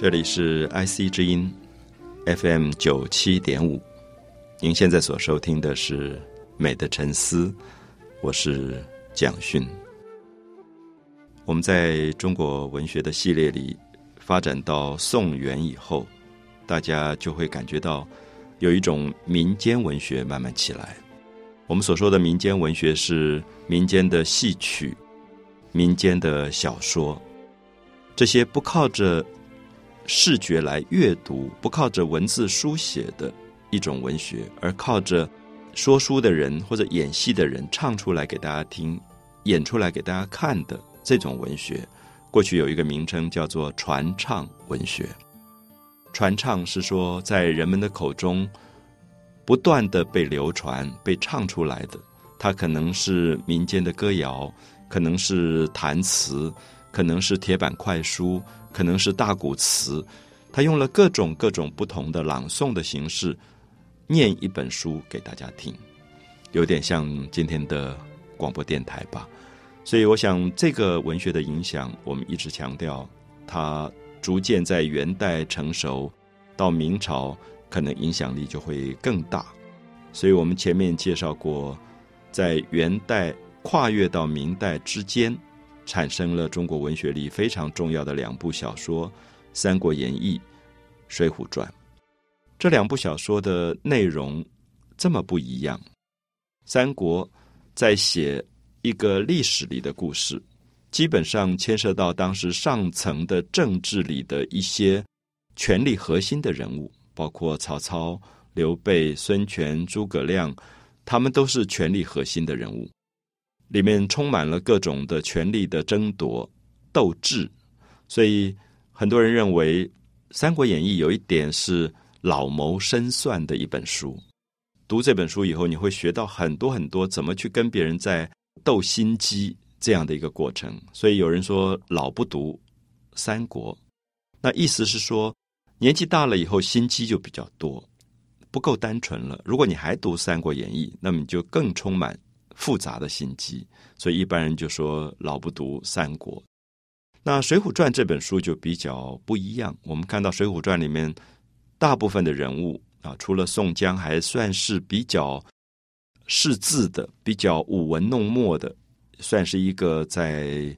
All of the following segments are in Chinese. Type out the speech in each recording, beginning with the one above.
这里是 IC 之音 FM 九七点五，您现在所收听的是《美的沉思》，我是蒋勋。我们在中国文学的系列里发展到宋元以后，大家就会感觉到有一种民间文学慢慢起来。我们所说的民间文学是民间的戏曲、民间的小说，这些不靠着视觉来阅读，不靠着文字书写的一种文学，而靠着说书的人或者演戏的人唱出来给大家听、演出来给大家看的这种文学，过去有一个名称叫做传唱文学。传唱是说在人们的口中。不断的被流传、被唱出来的，它可能是民间的歌谣，可能是弹词，可能是铁板快书，可能是大鼓词。他用了各种各种不同的朗诵的形式，念一本书给大家听，有点像今天的广播电台吧。所以，我想这个文学的影响，我们一直强调，它逐渐在元代成熟，到明朝。可能影响力就会更大，所以我们前面介绍过，在元代跨越到明代之间，产生了中国文学里非常重要的两部小说《三国演义》《水浒传》。这两部小说的内容这么不一样，《三国》在写一个历史里的故事，基本上牵涉到当时上层的政治里的一些权力核心的人物。包括曹操、刘备、孙权、诸葛亮，他们都是权力核心的人物，里面充满了各种的权力的争夺、斗志，所以很多人认为《三国演义》有一点是老谋深算的一本书。读这本书以后，你会学到很多很多怎么去跟别人在斗心机这样的一个过程。所以有人说老不读《三国》，那意思是说。年纪大了以后，心机就比较多，不够单纯了。如果你还读《三国演义》，那么你就更充满复杂的心机。所以一般人就说老不读《三国》。那《水浒传》这本书就比较不一样。我们看到《水浒传》里面大部分的人物啊，除了宋江还算是比较识字的、比较舞文弄墨的，算是一个在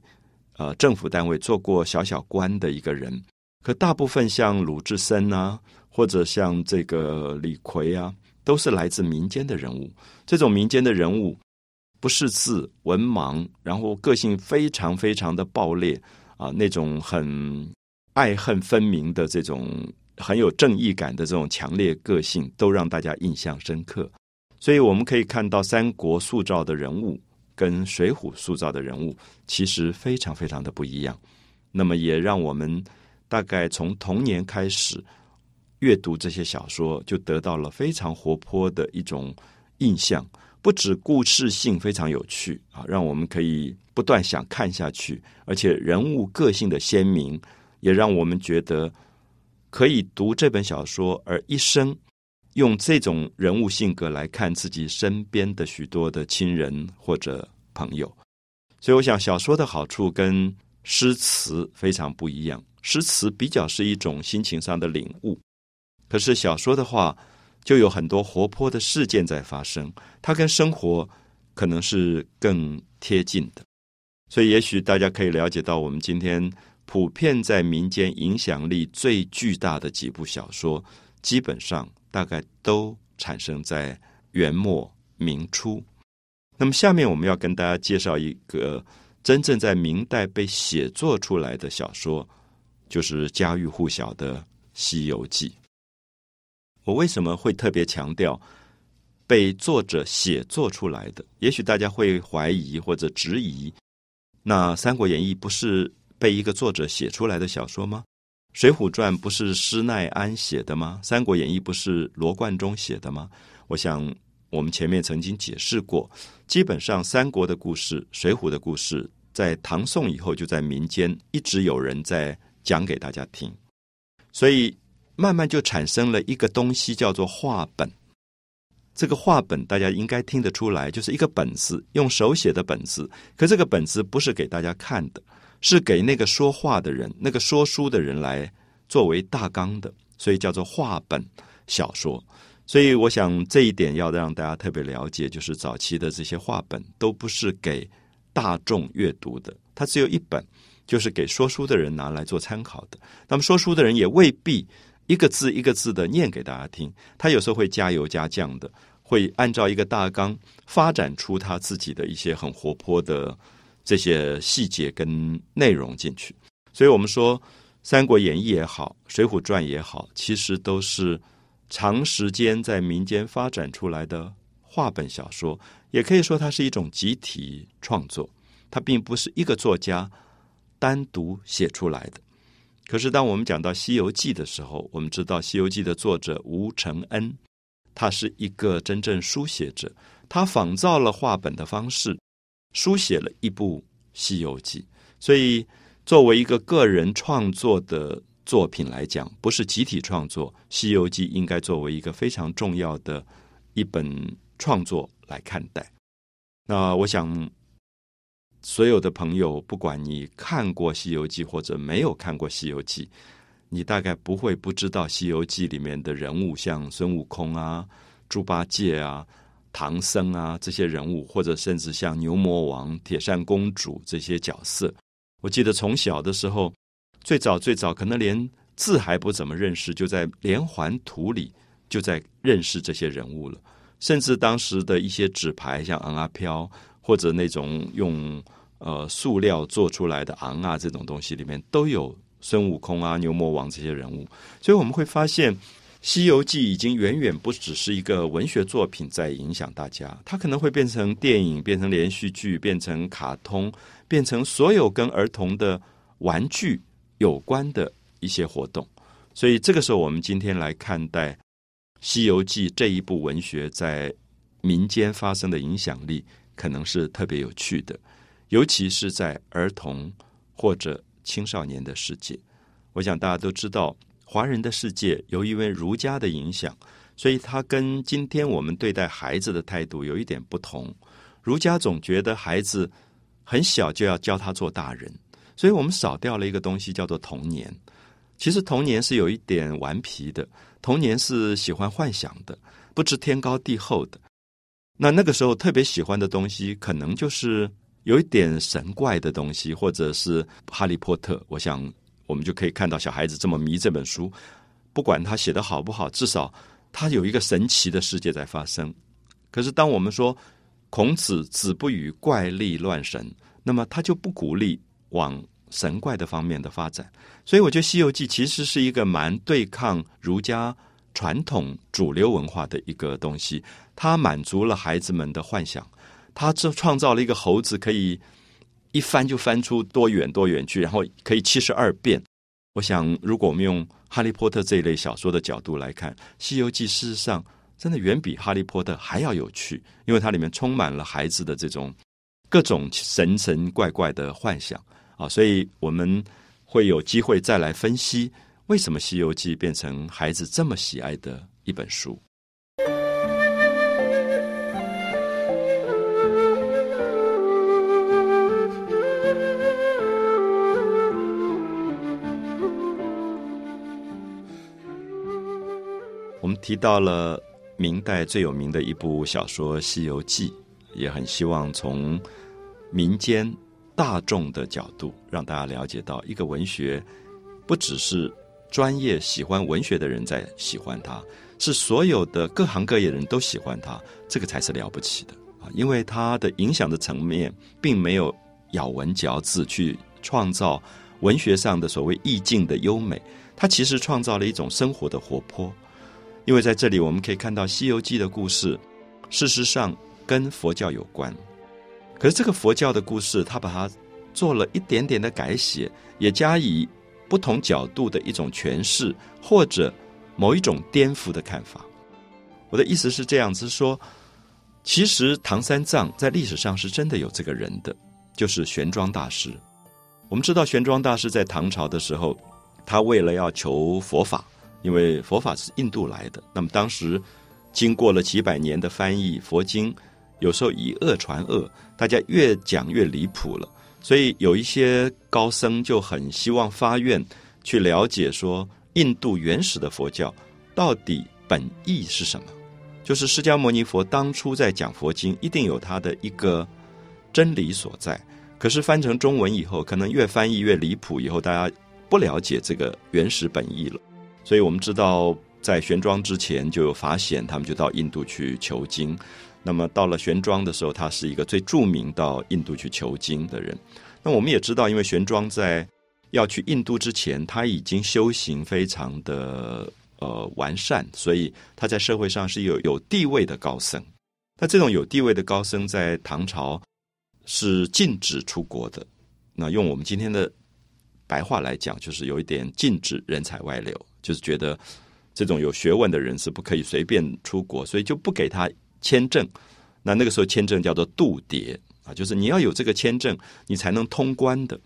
呃政府单位做过小小官的一个人。可大部分像鲁智深啊，或者像这个李逵啊，都是来自民间的人物。这种民间的人物不识字、文盲，然后个性非常非常的暴烈啊，那种很爱恨分明的这种很有正义感的这种强烈个性，都让大家印象深刻。所以我们可以看到，三国塑造的人物跟水浒塑造的人物其实非常非常的不一样。那么也让我们。大概从童年开始阅读这些小说，就得到了非常活泼的一种印象。不止故事性非常有趣啊，让我们可以不断想看下去，而且人物个性的鲜明，也让我们觉得可以读这本小说，而一生用这种人物性格来看自己身边的许多的亲人或者朋友。所以，我想小说的好处跟诗词非常不一样。诗词比较是一种心情上的领悟，可是小说的话，就有很多活泼的事件在发生，它跟生活可能是更贴近的。所以，也许大家可以了解到，我们今天普遍在民间影响力最巨大的几部小说，基本上大概都产生在元末明初。那么，下面我们要跟大家介绍一个真正在明代被写作出来的小说。就是家喻户晓的《西游记》。我为什么会特别强调被作者写作出来的？也许大家会怀疑或者质疑：那《三国演义》不是被一个作者写出来的小说吗？《水浒传》不是施耐庵写的吗？《三国演义》不是罗贯中写的吗？我想，我们前面曾经解释过，基本上三国的故事、水浒的故事，在唐宋以后就在民间一直有人在。讲给大家听，所以慢慢就产生了一个东西，叫做画本。这个画本大家应该听得出来，就是一个本子，用手写的本子。可这个本子不是给大家看的，是给那个说话的人、那个说书的人来作为大纲的，所以叫做话本小说。所以我想这一点要让大家特别了解，就是早期的这些话本都不是给大众阅读的，它只有一本，就是给说书的人拿来做参考的。那么说书的人也未必一个字一个字的念给大家听，他有时候会加油加酱的，会按照一个大纲发展出他自己的一些很活泼的这些细节跟内容进去。所以我们说《三国演义》也好，《水浒传》也好，其实都是。长时间在民间发展出来的话本小说，也可以说它是一种集体创作，它并不是一个作家单独写出来的。可是，当我们讲到《西游记》的时候，我们知道《西游记》的作者吴承恩，他是一个真正书写者，他仿造了话本的方式，书写了一部《西游记》。所以，作为一个个人创作的。作品来讲，不是集体创作，《西游记》应该作为一个非常重要的一本创作来看待。那我想，所有的朋友，不管你看过《西游记》或者没有看过《西游记》，你大概不会不知道《西游记》里面的人物，像孙悟空啊、猪八戒啊、唐僧啊这些人物，或者甚至像牛魔王、铁扇公主这些角色。我记得从小的时候。最早最早，可能连字还不怎么认识，就在连环图里就在认识这些人物了。甚至当时的一些纸牌，像昂啊飘，或者那种用呃塑料做出来的昂啊这种东西里面，都有孙悟空啊、牛魔王这些人物。所以我们会发现，《西游记》已经远远不只是一个文学作品在影响大家，它可能会变成电影、变成连续剧、变成卡通、变成所有跟儿童的玩具。有关的一些活动，所以这个时候，我们今天来看待《西游记》这一部文学在民间发生的影响力，可能是特别有趣的，尤其是在儿童或者青少年的世界。我想大家都知道，华人的世界由因为儒家的影响，所以他跟今天我们对待孩子的态度有一点不同。儒家总觉得孩子很小就要教他做大人。所以我们少掉了一个东西，叫做童年。其实童年是有一点顽皮的，童年是喜欢幻想的，不知天高地厚的。那那个时候特别喜欢的东西，可能就是有一点神怪的东西，或者是哈利波特。我想我们就可以看到小孩子这么迷这本书，不管他写的好不好，至少他有一个神奇的世界在发生。可是当我们说孔子子不语怪力乱神，那么他就不鼓励。往神怪的方面的发展，所以我觉得《西游记》其实是一个蛮对抗儒家传统主流文化的一个东西。它满足了孩子们的幻想，它这创造了一个猴子可以一翻就翻出多远多远去，然后可以七十二变。我想，如果我们用《哈利波特》这一类小说的角度来看，《西游记》事实上真的远比《哈利波特》还要有趣，因为它里面充满了孩子的这种各种神神怪怪的幻想。啊，所以我们会有机会再来分析为什么《西游记》变成孩子这么喜爱的一本书。我们提到了明代最有名的一部小说《西游记》，也很希望从民间。大众的角度，让大家了解到，一个文学不只是专业喜欢文学的人在喜欢它，是所有的各行各业的人都喜欢它，这个才是了不起的啊！因为它的影响的层面，并没有咬文嚼字去创造文学上的所谓意境的优美，它其实创造了一种生活的活泼。因为在这里，我们可以看到《西游记》的故事，事实上跟佛教有关。可是这个佛教的故事，他把它做了一点点的改写，也加以不同角度的一种诠释，或者某一种颠覆的看法。我的意思是这样子说：，其实唐三藏在历史上是真的有这个人的，就是玄奘大师。我们知道玄奘大师在唐朝的时候，他为了要求佛法，因为佛法是印度来的，那么当时经过了几百年的翻译佛经。有时候以恶传恶，大家越讲越离谱了。所以有一些高僧就很希望发愿去了解，说印度原始的佛教到底本意是什么？就是释迦牟尼佛当初在讲佛经，一定有他的一个真理所在。可是翻成中文以后，可能越翻译越离谱，以后大家不了解这个原始本意了。所以我们知道，在玄奘之前就有法显，他们就到印度去求经。那么到了玄奘的时候，他是一个最著名到印度去求经的人。那我们也知道，因为玄奘在要去印度之前，他已经修行非常的呃完善，所以他在社会上是有有地位的高僧。那这种有地位的高僧，在唐朝是禁止出国的。那用我们今天的白话来讲，就是有一点禁止人才外流，就是觉得这种有学问的人是不可以随便出国，所以就不给他签证。那那个时候签证叫做渡牒。啊，就是你要有这个签证，你才能通关的，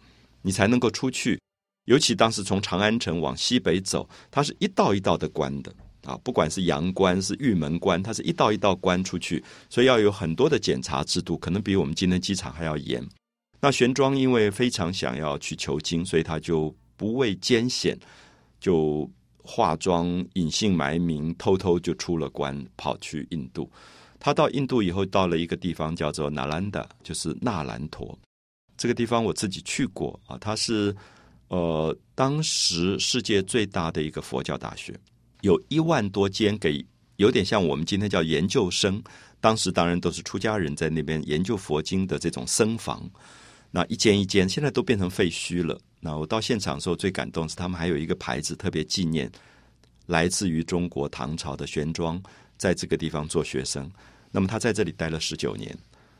你才能够出去。尤其当时从长安城往西北走，它是一道一道的关的啊，不管是阳关是玉门关，它是一道一道关出去，所以要有很多的检查制度，可能比我们今天机场还要严。那玄奘因为非常想要去求经，所以他就不畏艰险，就化妆隐姓埋名，偷偷就出了关，跑去印度。他到印度以后，到了一个地方叫做纳兰达，就是纳兰陀。这个地方我自己去过啊，它是呃当时世界最大的一个佛教大学，有一万多间，给有点像我们今天叫研究生。当时当然都是出家人在那边研究佛经的这种僧房，那一间一间，现在都变成废墟了。那我到现场的时候最感动是，他们还有一个牌子，特别纪念来自于中国唐朝的玄奘。在这个地方做学生，那么他在这里待了十九年，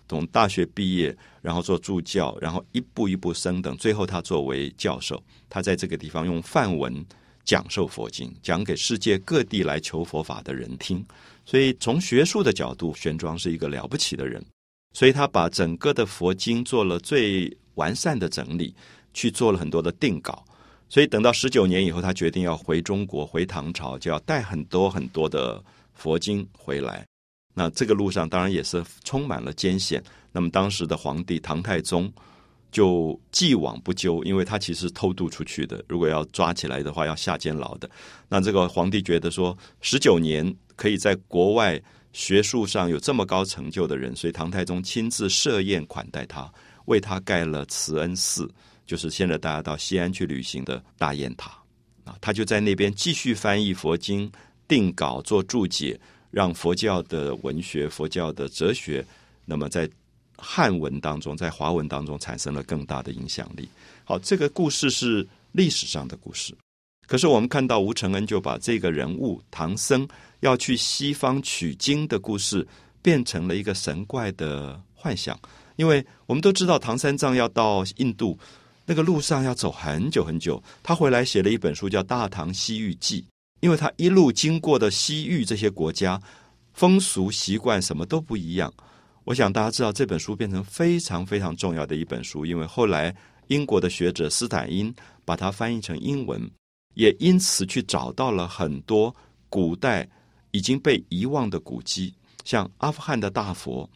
从大学毕业，然后做助教，然后一步一步升等，最后他作为教授，他在这个地方用梵文讲授佛经，讲给世界各地来求佛法的人听。所以从学术的角度，玄奘是一个了不起的人，所以他把整个的佛经做了最完善的整理，去做了很多的定稿。所以等到十九年以后，他决定要回中国，回唐朝，就要带很多很多的。佛经回来，那这个路上当然也是充满了艰险。那么当时的皇帝唐太宗就既往不咎，因为他其实偷渡出去的，如果要抓起来的话，要下监牢的。那这个皇帝觉得说，十九年可以在国外学术上有这么高成就的人，所以唐太宗亲自设宴款待他，为他盖了慈恩寺，就是现在大家到西安去旅行的大雁塔啊。他就在那边继续翻译佛经。定稿做注解，让佛教的文学、佛教的哲学，那么在汉文当中，在华文当中产生了更大的影响力。好，这个故事是历史上的故事，可是我们看到吴承恩就把这个人物唐僧要去西方取经的故事，变成了一个神怪的幻想。因为我们都知道唐三藏要到印度，那个路上要走很久很久，他回来写了一本书叫《大唐西域记》。因为他一路经过的西域这些国家，风俗习惯什么都不一样。我想大家知道这本书变成非常非常重要的一本书，因为后来英国的学者斯坦因把它翻译成英文，也因此去找到了很多古代已经被遗忘的古迹，像阿富汗的大佛，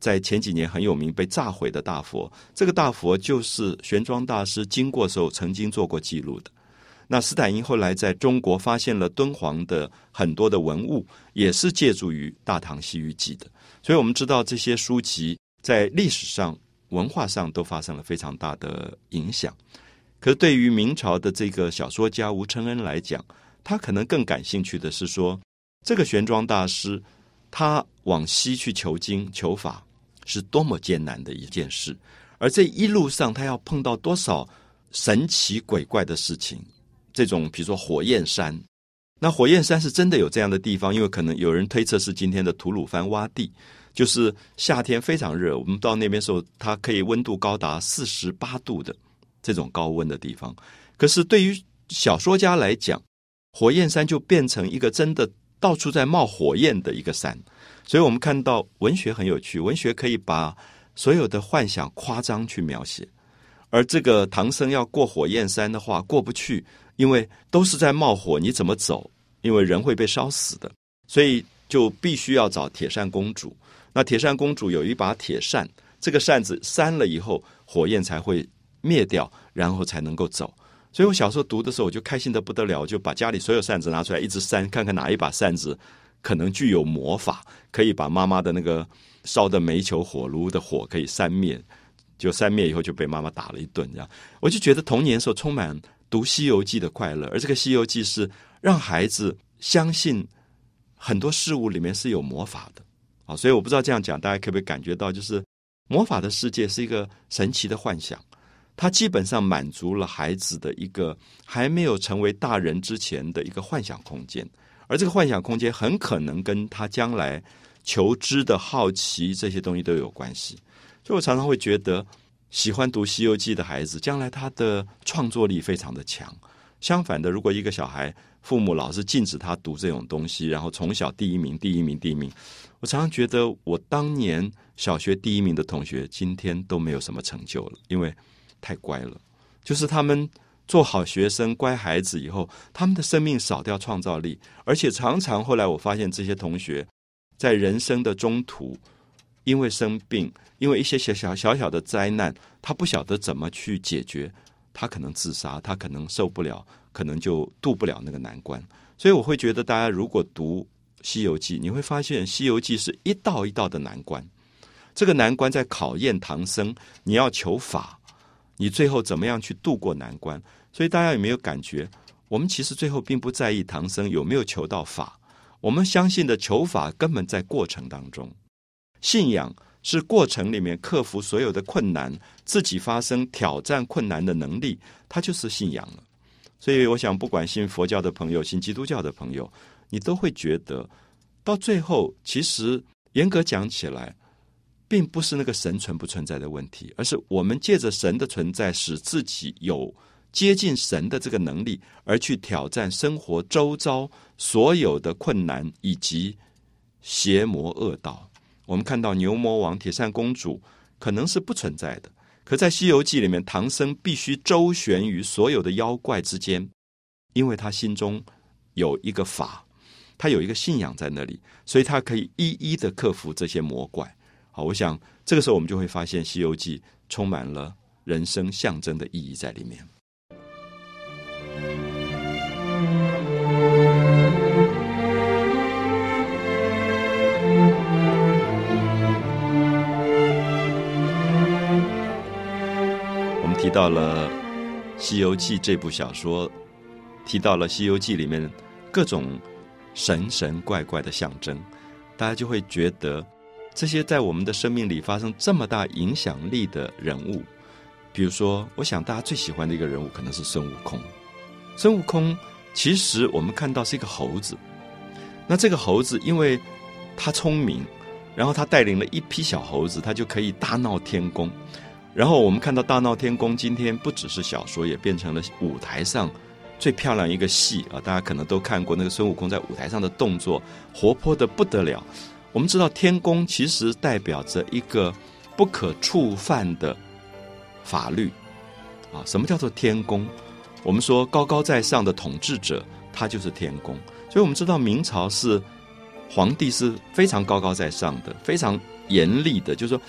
在前几年很有名被炸毁的大佛，这个大佛就是玄奘大师经过时候曾经做过记录的。那斯坦因后来在中国发现了敦煌的很多的文物，也是借助于《大唐西域记》的。所以我们知道这些书籍在历史上、文化上都发生了非常大的影响。可是对于明朝的这个小说家吴承恩来讲，他可能更感兴趣的是说，这个玄奘大师他往西去求经求法是多么艰难的一件事，而这一路上他要碰到多少神奇鬼怪的事情。这种比如说火焰山，那火焰山是真的有这样的地方，因为可能有人推测是今天的吐鲁番洼地，就是夏天非常热，我们到那边时候，它可以温度高达四十八度的这种高温的地方。可是对于小说家来讲，火焰山就变成一个真的到处在冒火焰的一个山，所以我们看到文学很有趣，文学可以把所有的幻想夸张去描写，而这个唐僧要过火焰山的话，过不去。因为都是在冒火，你怎么走？因为人会被烧死的，所以就必须要找铁扇公主。那铁扇公主有一把铁扇，这个扇子扇了以后，火焰才会灭掉，然后才能够走。所以我小时候读的时候，我就开心的不得了，就把家里所有扇子拿出来，一直扇，看看哪一把扇子可能具有魔法，可以把妈妈的那个烧的煤球火炉的火可以扇灭。就扇灭以后就被妈妈打了一顿，这样我就觉得童年时候充满读《西游记》的快乐，而这个《西游记》是让孩子相信很多事物里面是有魔法的啊，所以我不知道这样讲大家可不可以感觉到，就是魔法的世界是一个神奇的幻想。它基本上满足了孩子的一个还没有成为大人之前的一个幻想空间，而这个幻想空间很可能跟他将来求知的好奇这些东西都有关系。所以我常常会觉得，喜欢读《西游记》的孩子，将来他的创作力非常的强。相反的，如果一个小孩父母老是禁止他读这种东西，然后从小第一名、第一名、第一名，我常常觉得，我当年小学第一名的同学，今天都没有什么成就了，因为。太乖了，就是他们做好学生、乖孩子以后，他们的生命少掉创造力，而且常常后来我发现这些同学在人生的中途，因为生病，因为一些小小小小的灾难，他不晓得怎么去解决，他可能自杀，他可能受不了，可能就渡不了那个难关。所以我会觉得，大家如果读《西游记》，你会发现《西游记》是一道一道的难关，这个难关在考验唐僧，你要求法。你最后怎么样去度过难关？所以大家有没有感觉？我们其实最后并不在意唐僧有没有求到法，我们相信的求法根本在过程当中。信仰是过程里面克服所有的困难，自己发生挑战困难的能力，它就是信仰了。所以我想，不管信佛教的朋友、信基督教的朋友，你都会觉得，到最后，其实严格讲起来。并不是那个神存不存在的问题，而是我们借着神的存在，使自己有接近神的这个能力，而去挑战生活周遭所有的困难以及邪魔恶道。我们看到牛魔王、铁扇公主可能是不存在的，可在《西游记》里面，唐僧必须周旋于所有的妖怪之间，因为他心中有一个法，他有一个信仰在那里，所以他可以一一的克服这些魔怪。好，我想这个时候我们就会发现《西游记》充满了人生象征的意义在里面。提到了《西游记》这部小说，提到了《西游记》里面各种神神怪怪的象征，大家就会觉得。这些在我们的生命里发生这么大影响力的人物，比如说，我想大家最喜欢的一个人物可能是孙悟空。孙悟空其实我们看到是一个猴子，那这个猴子因为他聪明，然后他带领了一批小猴子，他就可以大闹天宫。然后我们看到大闹天宫，今天不只是小说，也变成了舞台上最漂亮一个戏啊！大家可能都看过那个孙悟空在舞台上的动作，活泼的不得了。我们知道天宫其实代表着一个不可触犯的法律啊。什么叫做天宫？我们说高高在上的统治者，他就是天宫。所以我们知道明朝是皇帝是非常高高在上的，非常严厉的，就是说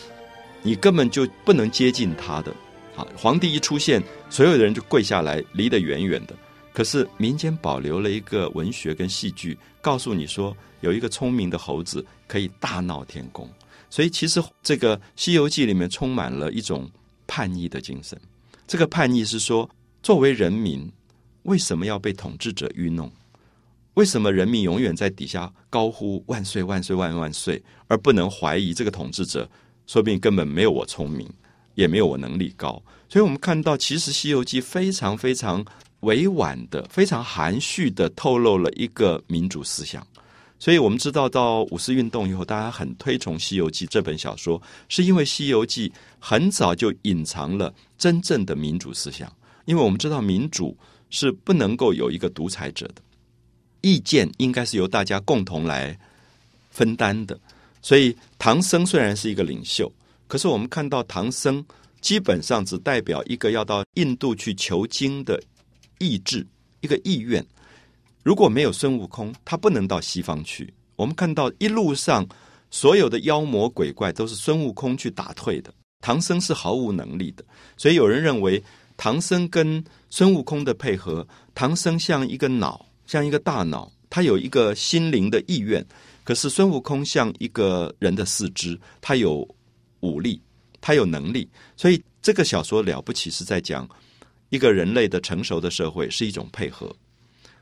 你根本就不能接近他的。好，皇帝一出现，所有的人就跪下来，离得远远的。可是民间保留了一个文学跟戏剧，告诉你说有一个聪明的猴子可以大闹天宫，所以其实这个《西游记》里面充满了一种叛逆的精神。这个叛逆是说，作为人民，为什么要被统治者愚弄？为什么人民永远在底下高呼万岁万岁万万岁，而不能怀疑这个统治者？说不定根本没有我聪明，也没有我能力高。所以我们看到，其实《西游记》非常非常。委婉的、非常含蓄的透露了一个民主思想，所以我们知道，到五四运动以后，大家很推崇《西游记》这本小说，是因为《西游记》很早就隐藏了真正的民主思想。因为我们知道，民主是不能够有一个独裁者的，意见应该是由大家共同来分担的。所以，唐僧虽然是一个领袖，可是我们看到唐僧基本上只代表一个要到印度去求经的。意志一个意愿，如果没有孙悟空，他不能到西方去。我们看到一路上所有的妖魔鬼怪都是孙悟空去打退的，唐僧是毫无能力的。所以有人认为唐僧跟孙悟空的配合，唐僧像一个脑，像一个大脑，他有一个心灵的意愿；可是孙悟空像一个人的四肢，他有武力，他有能力。所以这个小说了不起，是在讲一个人类的成熟的社会是一种配合。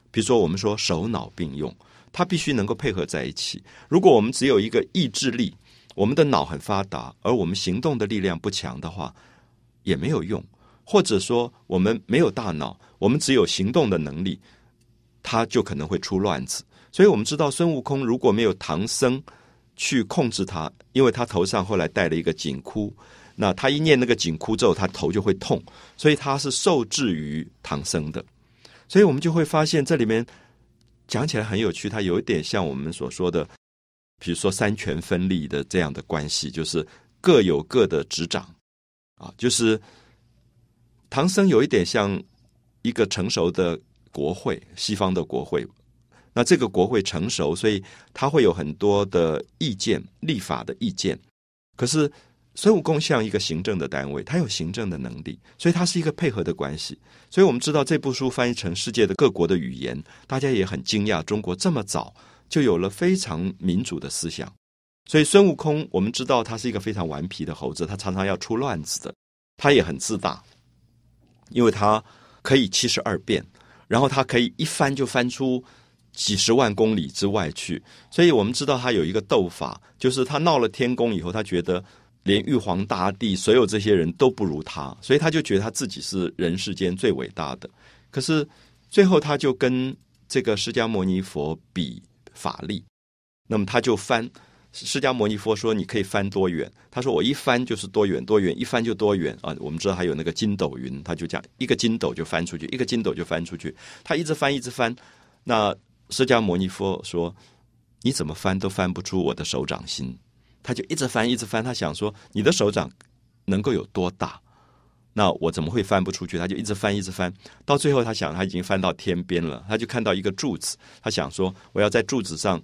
比如说，我们说手脑并用，它必须能够配合在一起。如果我们只有一个意志力，我们的脑很发达，而我们行动的力量不强的话，也没有用。或者说，我们没有大脑，我们只有行动的能力，他就可能会出乱子。所以我们知道，孙悟空如果没有唐僧去控制他，因为他头上后来戴了一个紧箍，那他一念那个紧箍咒，他头就会痛，所以他是受制于唐僧的。所以我们就会发现，这里面讲起来很有趣，它有一点像我们所说的，比如说三权分立的这样的关系，就是各有各的执掌啊，就是唐僧有一点像一个成熟的国会，西方的国会。那这个国会成熟，所以他会有很多的意见、立法的意见，可是。孙悟空像一个行政的单位，他有行政的能力，所以他是一个配合的关系。所以我们知道这部书翻译成世界的各国的语言，大家也很惊讶，中国这么早就有了非常民主的思想。所以孙悟空，我们知道他是一个非常顽皮的猴子，他常常要出乱子的，他也很自大，因为他可以七十二变，然后他可以一翻就翻出几十万公里之外去。所以我们知道他有一个斗法，就是他闹了天宫以后，他觉得。连玉皇大帝所有这些人都不如他，所以他就觉得他自己是人世间最伟大的。可是最后他就跟这个释迦牟尼佛比法力，那么他就翻。释迦牟尼佛说：“你可以翻多远？”他说：“我一翻就是多远，多远一翻就多远啊！”我们知道还有那个筋斗云，他就讲一个筋斗就翻出去，一个筋斗就翻出去。他一直翻，一直翻。那释迦牟尼佛说：“你怎么翻都翻不出我的手掌心。”他就一直翻，一直翻。他想说：“你的手掌能够有多大？那我怎么会翻不出去？”他就一直翻，一直翻。到最后，他想他已经翻到天边了。他就看到一个柱子，他想说：“我要在柱子上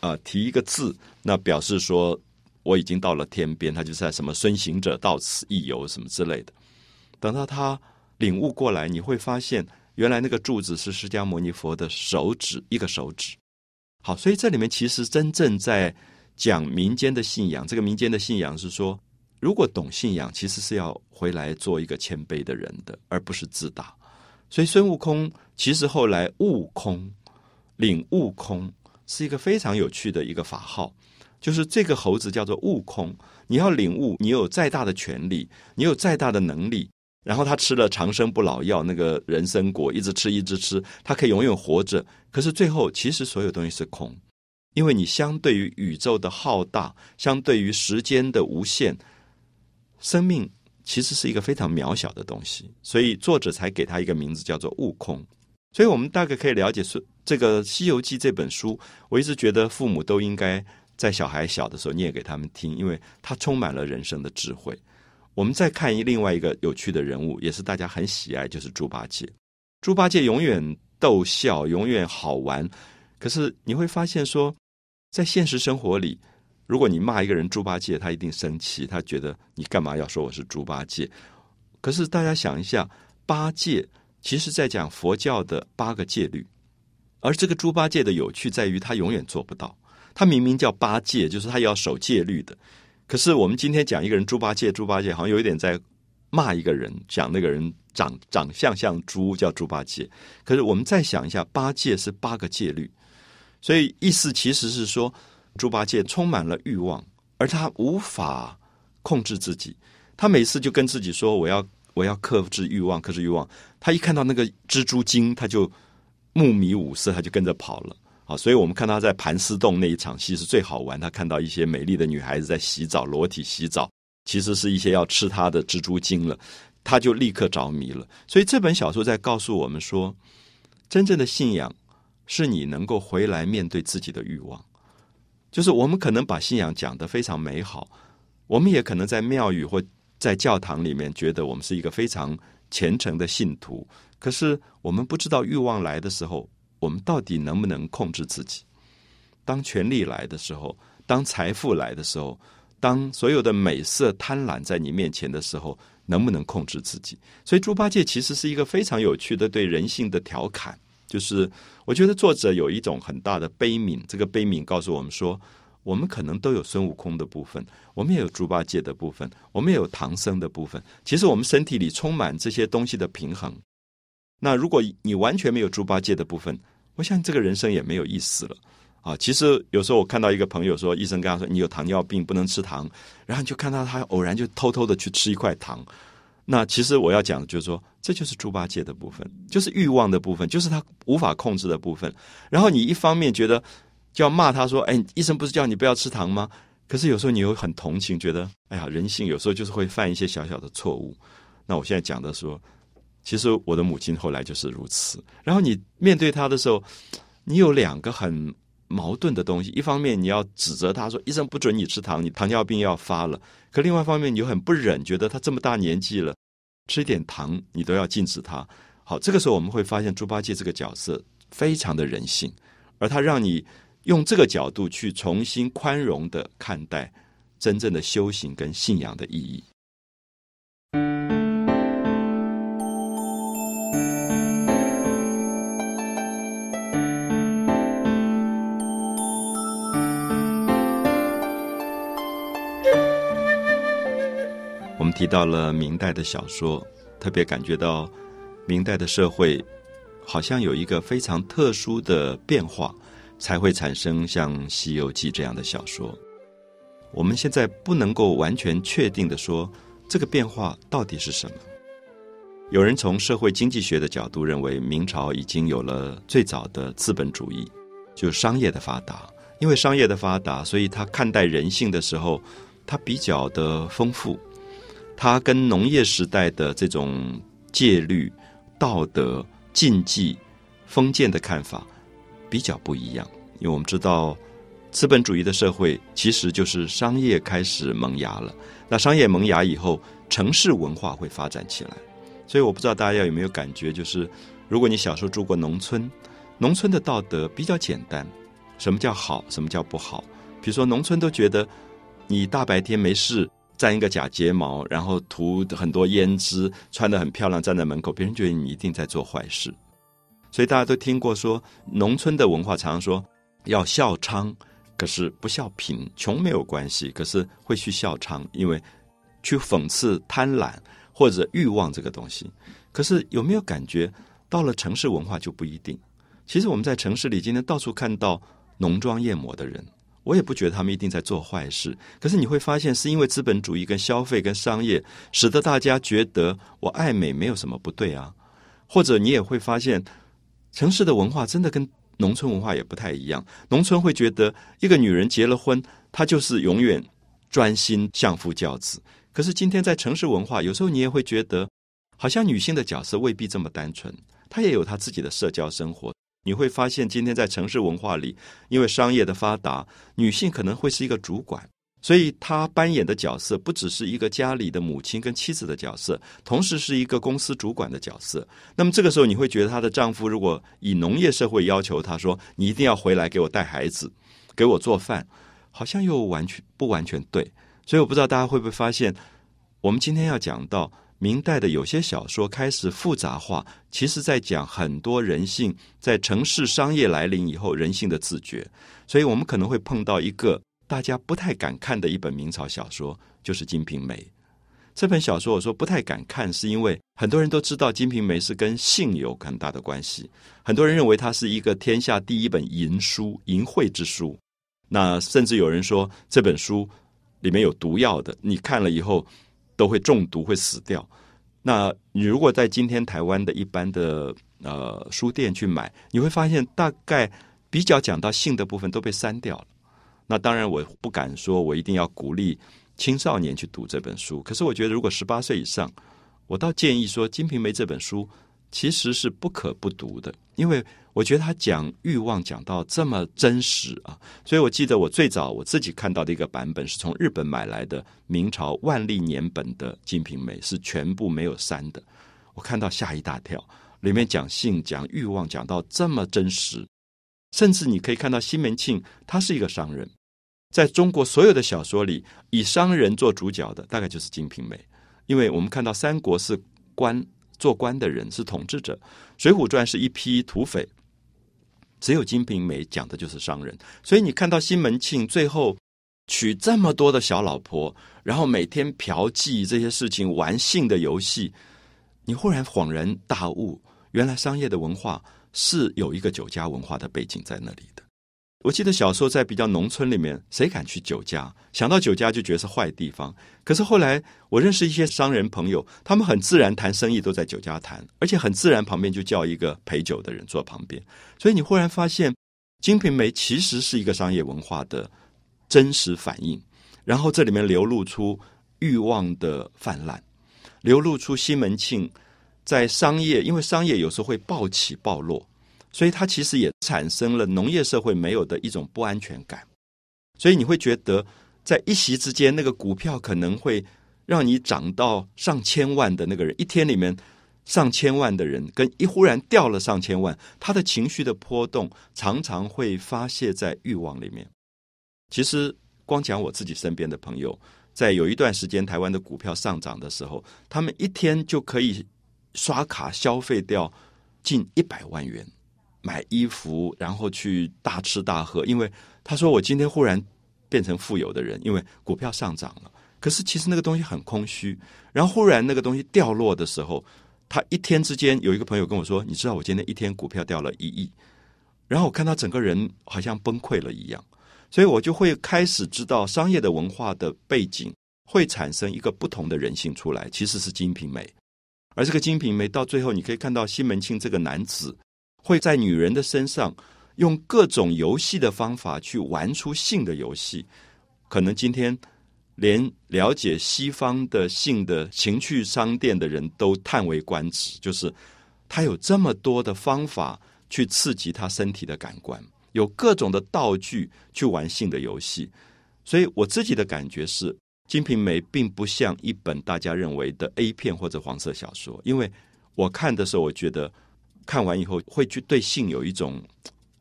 啊提一个字，那表示说我已经到了天边。”他就在什么“孙行者到此一游”什么之类的。等到他领悟过来，你会发现，原来那个柱子是释迦牟尼佛的手指，一个手指。好，所以这里面其实真正在。讲民间的信仰，这个民间的信仰是说，如果懂信仰，其实是要回来做一个谦卑的人的，而不是自大。所以孙悟空其实后来悟空、领悟空是一个非常有趣的一个法号，就是这个猴子叫做悟空。你要领悟，你有再大的权利，你有再大的能力，然后他吃了长生不老药，那个人参果，一直吃，一直吃，他可以永远活着。可是最后，其实所有东西是空。因为你相对于宇宙的浩大，相对于时间的无限，生命其实是一个非常渺小的东西，所以作者才给他一个名字叫做悟空。所以我们大概可以了解说，这个《西游记》这本书，我一直觉得父母都应该在小孩小的时候念给他们听，因为它充满了人生的智慧。我们再看一另外一个有趣的人物，也是大家很喜爱，就是猪八戒。猪八戒永远逗笑，永远好玩，可是你会发现说。在现实生活里，如果你骂一个人猪八戒，他一定生气，他觉得你干嘛要说我是猪八戒？可是大家想一下，八戒其实在讲佛教的八个戒律，而这个猪八戒的有趣在于，他永远做不到。他明明叫八戒，就是他要守戒律的。可是我们今天讲一个人猪八戒，猪八戒好像有一点在骂一个人，讲那个人长长相像猪，叫猪八戒。可是我们再想一下，八戒是八个戒律。所以意思其实是说，猪八戒充满了欲望，而他无法控制自己。他每次就跟自己说：“我要我要克制欲望，克制欲望。”他一看到那个蜘蛛精，他就目迷五色，他就跟着跑了。好，所以我们看他在盘丝洞那一场戏是最好玩。他看到一些美丽的女孩子在洗澡，裸体洗澡，其实是一些要吃他的蜘蛛精了，他就立刻着迷了。所以这本小说在告诉我们说，真正的信仰。是你能够回来面对自己的欲望，就是我们可能把信仰讲得非常美好，我们也可能在庙宇或在教堂里面觉得我们是一个非常虔诚的信徒，可是我们不知道欲望来的时候，我们到底能不能控制自己？当权力来的时候，当财富来的时候，当所有的美色贪婪在你面前的时候，能不能控制自己？所以猪八戒其实是一个非常有趣的对人性的调侃。就是我觉得作者有一种很大的悲悯，这个悲悯告诉我们说，我们可能都有孙悟空的部分，我们也有猪八戒的部分，我们也有唐僧的部分。其实我们身体里充满这些东西的平衡。那如果你完全没有猪八戒的部分，我想这个人生也没有意思了。啊，其实有时候我看到一个朋友说，医生跟他说你有糖尿病不能吃糖，然后你就看到他偶然就偷偷的去吃一块糖。那其实我要讲的就是说，这就是猪八戒的部分，就是欲望的部分，就是他无法控制的部分。然后你一方面觉得就要骂他说，哎，医生不是叫你不要吃糖吗？可是有时候你又很同情，觉得哎呀，人性有时候就是会犯一些小小的错误。那我现在讲的说，其实我的母亲后来就是如此。然后你面对他的时候，你有两个很。矛盾的东西，一方面你要指责他说医生不准你吃糖，你糖尿病要发了；可另外一方面你又很不忍，觉得他这么大年纪了，吃一点糖你都要禁止他。好，这个时候我们会发现猪八戒这个角色非常的人性，而他让你用这个角度去重新宽容的看待真正的修行跟信仰的意义。我们提到了明代的小说，特别感觉到明代的社会好像有一个非常特殊的变化，才会产生像《西游记》这样的小说。我们现在不能够完全确定的说这个变化到底是什么。有人从社会经济学的角度认为，明朝已经有了最早的资本主义，就商业的发达。因为商业的发达，所以他看待人性的时候，他比较的丰富。它跟农业时代的这种戒律、道德、禁忌、封建的看法比较不一样，因为我们知道资本主义的社会其实就是商业开始萌芽了。那商业萌芽以后，城市文化会发展起来。所以我不知道大家有没有感觉，就是如果你小时候住过农村，农村的道德比较简单。什么叫好？什么叫不好？比如说，农村都觉得你大白天没事。粘一个假睫毛，然后涂很多胭脂，穿的很漂亮，站在门口，别人觉得你一定在做坏事。所以大家都听过说，农村的文化常常说要孝娼，可是不孝贫，穷没有关系，可是会去孝娼，因为去讽刺贪婪或者欲望这个东西。可是有没有感觉到了城市文化就不一定？其实我们在城市里今天到处看到浓妆艳抹的人。我也不觉得他们一定在做坏事，可是你会发现，是因为资本主义跟消费跟商业，使得大家觉得我爱美没有什么不对啊。或者你也会发现，城市的文化真的跟农村文化也不太一样。农村会觉得一个女人结了婚，她就是永远专心相夫教子。可是今天在城市文化，有时候你也会觉得，好像女性的角色未必这么单纯，她也有她自己的社交生活。你会发现，今天在城市文化里，因为商业的发达，女性可能会是一个主管，所以她扮演的角色不只是一个家里的母亲跟妻子的角色，同时是一个公司主管的角色。那么这个时候，你会觉得她的丈夫如果以农业社会要求她说：“你一定要回来给我带孩子，给我做饭”，好像又完全不完全对。所以我不知道大家会不会发现，我们今天要讲到。明代的有些小说开始复杂化，其实在讲很多人性在城市商业来临以后人性的自觉。所以我们可能会碰到一个大家不太敢看的一本明朝小说，就是《金瓶梅》这本小说。我说不太敢看，是因为很多人都知道《金瓶梅》是跟性有很大的关系，很多人认为它是一个天下第一本淫书、淫秽之书。那甚至有人说这本书里面有毒药的，你看了以后。都会中毒，会死掉。那你如果在今天台湾的一般的呃书店去买，你会发现大概比较讲到性的部分都被删掉了。那当然，我不敢说我一定要鼓励青少年去读这本书。可是我觉得，如果十八岁以上，我倒建议说《金瓶梅》这本书其实是不可不读的，因为。我觉得他讲欲望讲到这么真实啊，所以我记得我最早我自己看到的一个版本是从日本买来的明朝万历年本的《金瓶梅》，是全部没有删的。我看到吓一大跳，里面讲性、讲欲望讲到这么真实，甚至你可以看到西门庆他是一个商人，在中国所有的小说里，以商人做主角的大概就是《金瓶梅》，因为我们看到三国是官做官的人是统治者，《水浒传》是一批土匪，只有《金瓶梅》讲的就是商人。所以你看到西门庆最后娶这么多的小老婆，然后每天嫖妓这些事情，玩性的游戏，你忽然恍然大悟，原来商业的文化是有一个酒家文化的背景在那里的。我记得小时候在比较农村里面，谁敢去酒家？想到酒家就觉得是坏地方。可是后来我认识一些商人朋友，他们很自然谈生意都在酒家谈，而且很自然旁边就叫一个陪酒的人坐旁边。所以你忽然发现，《金瓶梅》其实是一个商业文化的真实反应。然后这里面流露出欲望的泛滥，流露出西门庆在商业，因为商业有时候会暴起暴落。所以它其实也产生了农业社会没有的一种不安全感，所以你会觉得在一席之间，那个股票可能会让你涨到上千万的那个人，一天里面上千万的人，跟一忽然掉了上千万，他的情绪的波动常常会发泄在欲望里面。其实光讲我自己身边的朋友，在有一段时间台湾的股票上涨的时候，他们一天就可以刷卡消费掉近一百万元。买衣服，然后去大吃大喝，因为他说我今天忽然变成富有的人，因为股票上涨了。可是其实那个东西很空虚，然后忽然那个东西掉落的时候，他一天之间有一个朋友跟我说：“你知道我今天一天股票掉了一亿。”然后我看他整个人好像崩溃了一样，所以我就会开始知道商业的文化的背景会产生一个不同的人性出来，其实是《金瓶梅》，而这个《金瓶梅》到最后你可以看到西门庆这个男子。会在女人的身上用各种游戏的方法去玩出性的游戏，可能今天连了解西方的性的情趣商店的人都叹为观止，就是他有这么多的方法去刺激他身体的感官，有各种的道具去玩性的游戏。所以我自己的感觉是，《金瓶梅》并不像一本大家认为的 A 片或者黄色小说，因为我看的时候，我觉得。看完以后会去对性有一种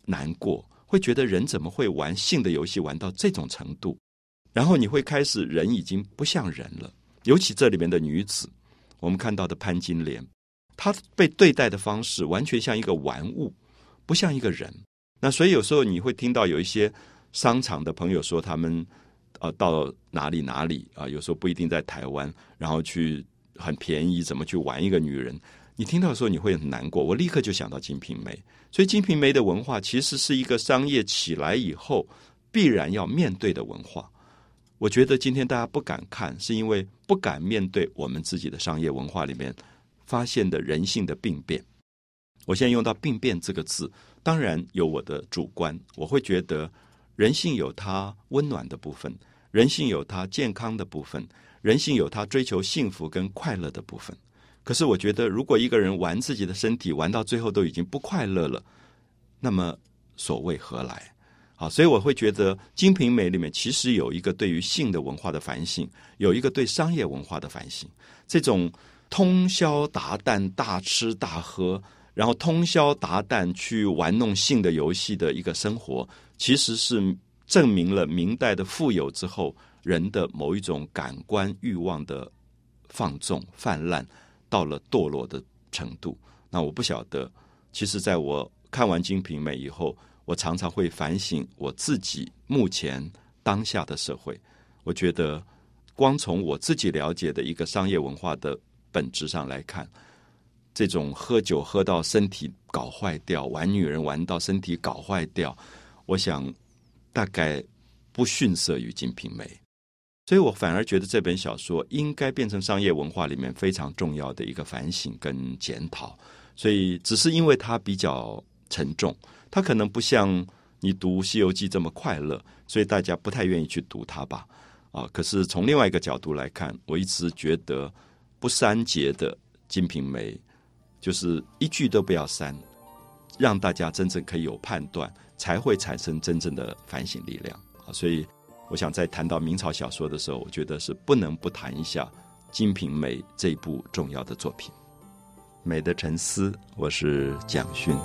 难过，会觉得人怎么会玩性的游戏玩到这种程度？然后你会开始人已经不像人了，尤其这里面的女子，我们看到的潘金莲，她被对待的方式完全像一个玩物，不像一个人。那所以有时候你会听到有一些商场的朋友说，他们呃到哪里哪里啊，有时候不一定在台湾，然后去很便宜怎么去玩一个女人。你听到的时候，你会很难过。我立刻就想到《金瓶梅》，所以《金瓶梅》的文化其实是一个商业起来以后必然要面对的文化。我觉得今天大家不敢看，是因为不敢面对我们自己的商业文化里面发现的人性的病变。我现在用到“病变”这个字，当然有我的主观，我会觉得人性有它温暖的部分，人性有它健康的部分，人性有它追求幸福跟快乐的部分。可是我觉得，如果一个人玩自己的身体，玩到最后都已经不快乐了，那么所谓何来？好，所以我会觉得《金瓶梅》里面其实有一个对于性的文化的反省，有一个对商业文化的反省。这种通宵达旦、大吃大喝，然后通宵达旦去玩弄性的游戏的一个生活，其实是证明了明代的富有之后人的某一种感官欲望的放纵泛滥。到了堕落的程度，那我不晓得。其实，在我看完《金瓶梅》以后，我常常会反省我自己目前当下的社会。我觉得，光从我自己了解的一个商业文化的本质上来看，这种喝酒喝到身体搞坏掉，玩女人玩到身体搞坏掉，我想大概不逊色于《金瓶梅》。所以我反而觉得这本小说应该变成商业文化里面非常重要的一个反省跟检讨。所以只是因为它比较沉重，它可能不像你读《西游记》这么快乐，所以大家不太愿意去读它吧。啊，可是从另外一个角度来看，我一直觉得不删节的《金瓶梅》，就是一句都不要删，让大家真正可以有判断，才会产生真正的反省力量啊。所以。我想在谈到明朝小说的时候，我觉得是不能不谈一下《金瓶梅》这部重要的作品。美的沉思，我是蒋勋。